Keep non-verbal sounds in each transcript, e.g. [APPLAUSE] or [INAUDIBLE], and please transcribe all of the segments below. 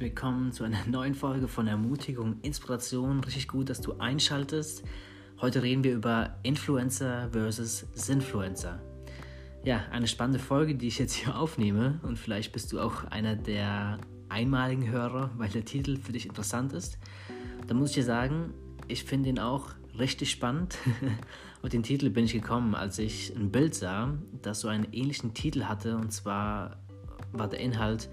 willkommen zu einer [LAUGHS] neuen Folge von Ermutigung, Inspiration. Richtig gut, dass du einschaltest. Heute reden wir über Influencer versus Sinfluencer. Ja, eine spannende Folge, die ich jetzt hier aufnehme und vielleicht bist du auch einer der einmaligen Hörer, weil der Titel für dich interessant ist. Da muss ich dir sagen, ich finde ihn auch richtig spannend. [LAUGHS] Auf den Titel bin ich gekommen, als ich ein Bild sah, das so einen ähnlichen Titel hatte und zwar war der Inhalt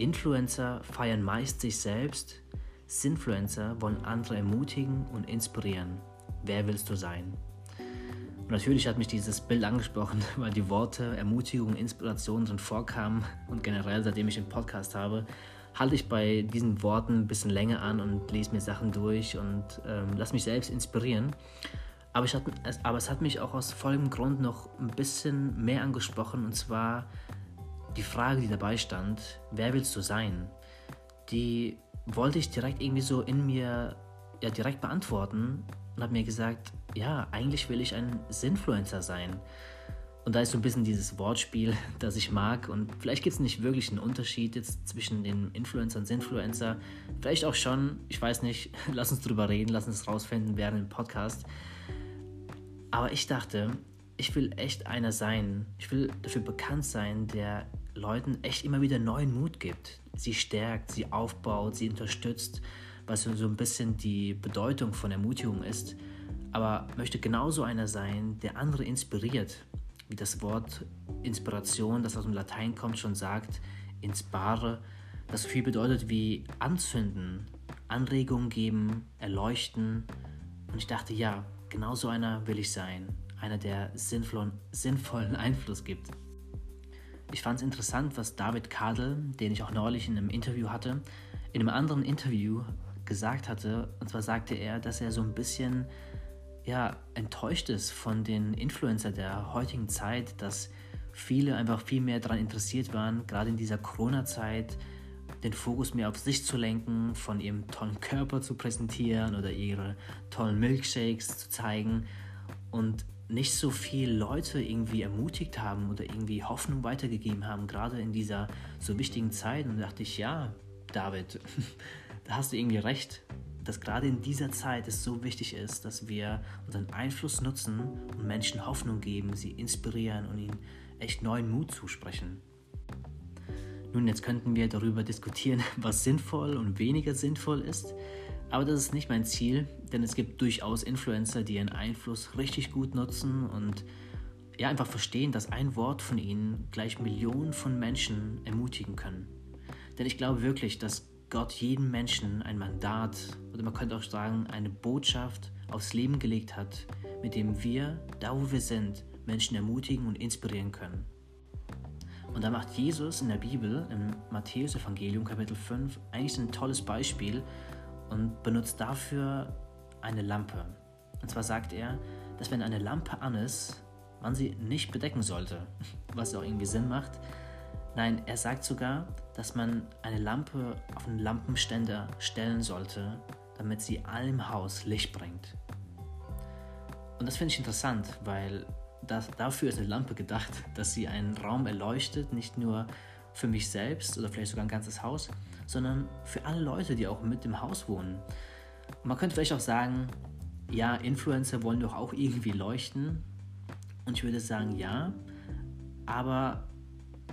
Influencer feiern meist sich selbst, Sinfluencer wollen andere ermutigen und inspirieren. Wer willst du sein? Und natürlich hat mich dieses Bild angesprochen, [LAUGHS] weil die Worte Ermutigung, Inspiration drin vorkamen und generell, seitdem ich den Podcast habe, halte ich bei diesen Worten ein bisschen länger an und lese mir Sachen durch und ähm, lasse mich selbst inspirieren. Aber, hat, aber es hat mich auch aus folgendem Grund noch ein bisschen mehr angesprochen und zwar die Frage, die dabei stand, wer willst du sein, die wollte ich direkt irgendwie so in mir ja, direkt beantworten und habe mir gesagt, ja, eigentlich will ich ein Sinfluencer sein. Und da ist so ein bisschen dieses Wortspiel, [LAUGHS] das ich mag. Und vielleicht gibt es nicht wirklich einen Unterschied jetzt zwischen den Influencer und Sinfluencer. Vielleicht auch schon, ich weiß nicht. [LAUGHS] Lass uns drüber reden, lass uns rausfinden während dem Podcast. Aber ich dachte, ich will echt einer sein. Ich will dafür bekannt sein, der Leuten echt immer wieder neuen Mut gibt. Sie stärkt, sie aufbaut, sie unterstützt, was so ein bisschen die Bedeutung von Ermutigung ist. Aber möchte genauso einer sein, der andere inspiriert. Wie das Wort Inspiration, das aus dem Latein kommt, schon sagt, inspare, das viel bedeutet wie anzünden, Anregungen geben, erleuchten. Und ich dachte, ja, genauso einer will ich sein. Einer, der sinnvollen, sinnvollen Einfluss gibt. Ich fand es interessant, was David Kadel, den ich auch neulich in einem Interview hatte, in einem anderen Interview gesagt hatte. Und zwar sagte er, dass er so ein bisschen ja, enttäuscht ist von den Influencer der heutigen Zeit, dass viele einfach viel mehr daran interessiert waren, gerade in dieser Corona-Zeit, den Fokus mehr auf sich zu lenken, von ihrem tollen Körper zu präsentieren oder ihre tollen Milkshakes zu zeigen. Und nicht so viele Leute irgendwie ermutigt haben oder irgendwie Hoffnung weitergegeben haben, gerade in dieser so wichtigen Zeit. Und da dachte ich, ja, David, [LAUGHS] da hast du irgendwie recht, dass gerade in dieser Zeit es so wichtig ist, dass wir unseren Einfluss nutzen und Menschen Hoffnung geben, sie inspirieren und ihnen echt neuen Mut zusprechen. Nun, jetzt könnten wir darüber diskutieren, [LAUGHS] was sinnvoll und weniger sinnvoll ist. Aber das ist nicht mein Ziel, denn es gibt durchaus Influencer, die ihren Einfluss richtig gut nutzen und ja einfach verstehen, dass ein Wort von ihnen gleich Millionen von Menschen ermutigen können. Denn ich glaube wirklich, dass Gott jedem Menschen ein Mandat oder man könnte auch sagen eine Botschaft aufs Leben gelegt hat, mit dem wir, da wo wir sind, Menschen ermutigen und inspirieren können. Und da macht Jesus in der Bibel, im Matthäus-Evangelium Kapitel 5, eigentlich ein tolles Beispiel, und benutzt dafür eine Lampe. Und zwar sagt er, dass wenn eine Lampe an ist, man sie nicht bedecken sollte, [LAUGHS] was auch irgendwie Sinn macht. Nein, er sagt sogar, dass man eine Lampe auf einen Lampenständer stellen sollte, damit sie allem Haus Licht bringt. Und das finde ich interessant, weil das, dafür ist eine Lampe gedacht, [LAUGHS] dass sie einen Raum erleuchtet, nicht nur für mich selbst oder vielleicht sogar ein ganzes Haus, sondern für alle Leute, die auch mit im Haus wohnen. Und man könnte vielleicht auch sagen, ja, Influencer wollen doch auch irgendwie leuchten. Und ich würde sagen, ja, aber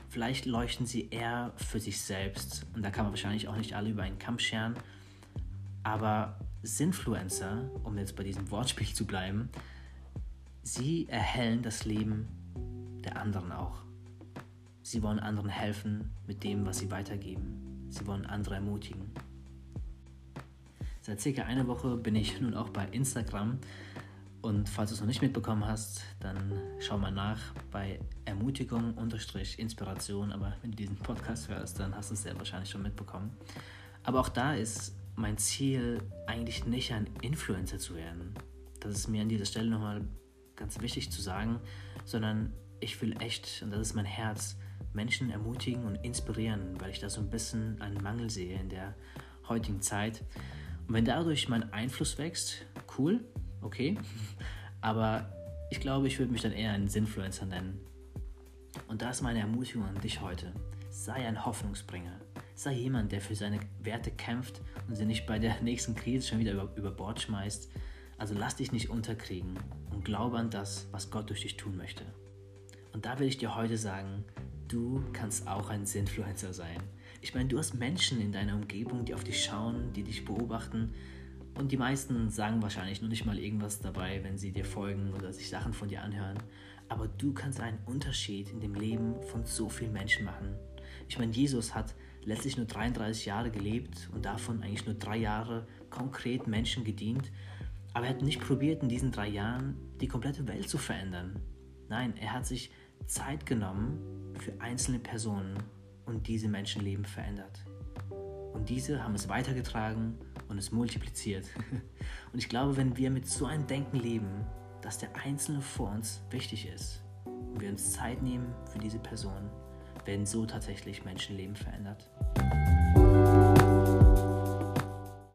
vielleicht leuchten sie eher für sich selbst. Und da kann man wahrscheinlich auch nicht alle über einen Kamm scheren. Aber Sinfluencer, um jetzt bei diesem Wortspiel zu bleiben, sie erhellen das Leben der anderen auch. Sie wollen anderen helfen mit dem, was sie weitergeben. Sie wollen andere ermutigen. Seit circa einer Woche bin ich nun auch bei Instagram und falls du es noch nicht mitbekommen hast, dann schau mal nach bei Ermutigung-Inspiration. Aber wenn du diesen Podcast hörst, dann hast du es sehr wahrscheinlich schon mitbekommen. Aber auch da ist mein Ziel eigentlich nicht ein Influencer zu werden. Das ist mir an dieser Stelle nochmal ganz wichtig zu sagen, sondern ich will echt, und das ist mein Herz, Menschen ermutigen und inspirieren, weil ich da so ein bisschen einen Mangel sehe in der heutigen Zeit. Und wenn dadurch mein Einfluss wächst, cool, okay. Aber ich glaube, ich würde mich dann eher einen Sinfluencer nennen. Und da ist meine Ermutigung an dich heute. Sei ein Hoffnungsbringer. Sei jemand, der für seine Werte kämpft und sie nicht bei der [LAUGHS] nächsten Krise schon wieder über, über Bord schmeißt. Also lass dich nicht unterkriegen und glaube an das, was Gott durch dich tun möchte. Und da will ich dir heute sagen, du kannst auch ein Sinfluencer sein. Ich meine, du hast Menschen in deiner Umgebung, die auf dich schauen, die dich beobachten. Und die meisten sagen wahrscheinlich nur nicht mal irgendwas dabei, wenn sie dir folgen oder sich Sachen von dir anhören. Aber du kannst einen Unterschied in dem Leben von so vielen Menschen machen. Ich meine, Jesus hat letztlich nur 33 Jahre gelebt und davon eigentlich nur drei Jahre konkret Menschen gedient. Aber er hat nicht probiert, in diesen drei Jahren die komplette Welt zu verändern. Nein, er hat sich Zeit genommen für einzelne Personen und diese Menschenleben verändert. Und diese haben es weitergetragen und es multipliziert. [LAUGHS] Und ich glaube, wenn wir mit so einem Denken leben, dass der Einzelne vor uns wichtig ist und wir uns Zeit nehmen für diese Person, werden so tatsächlich Menschenleben verändert.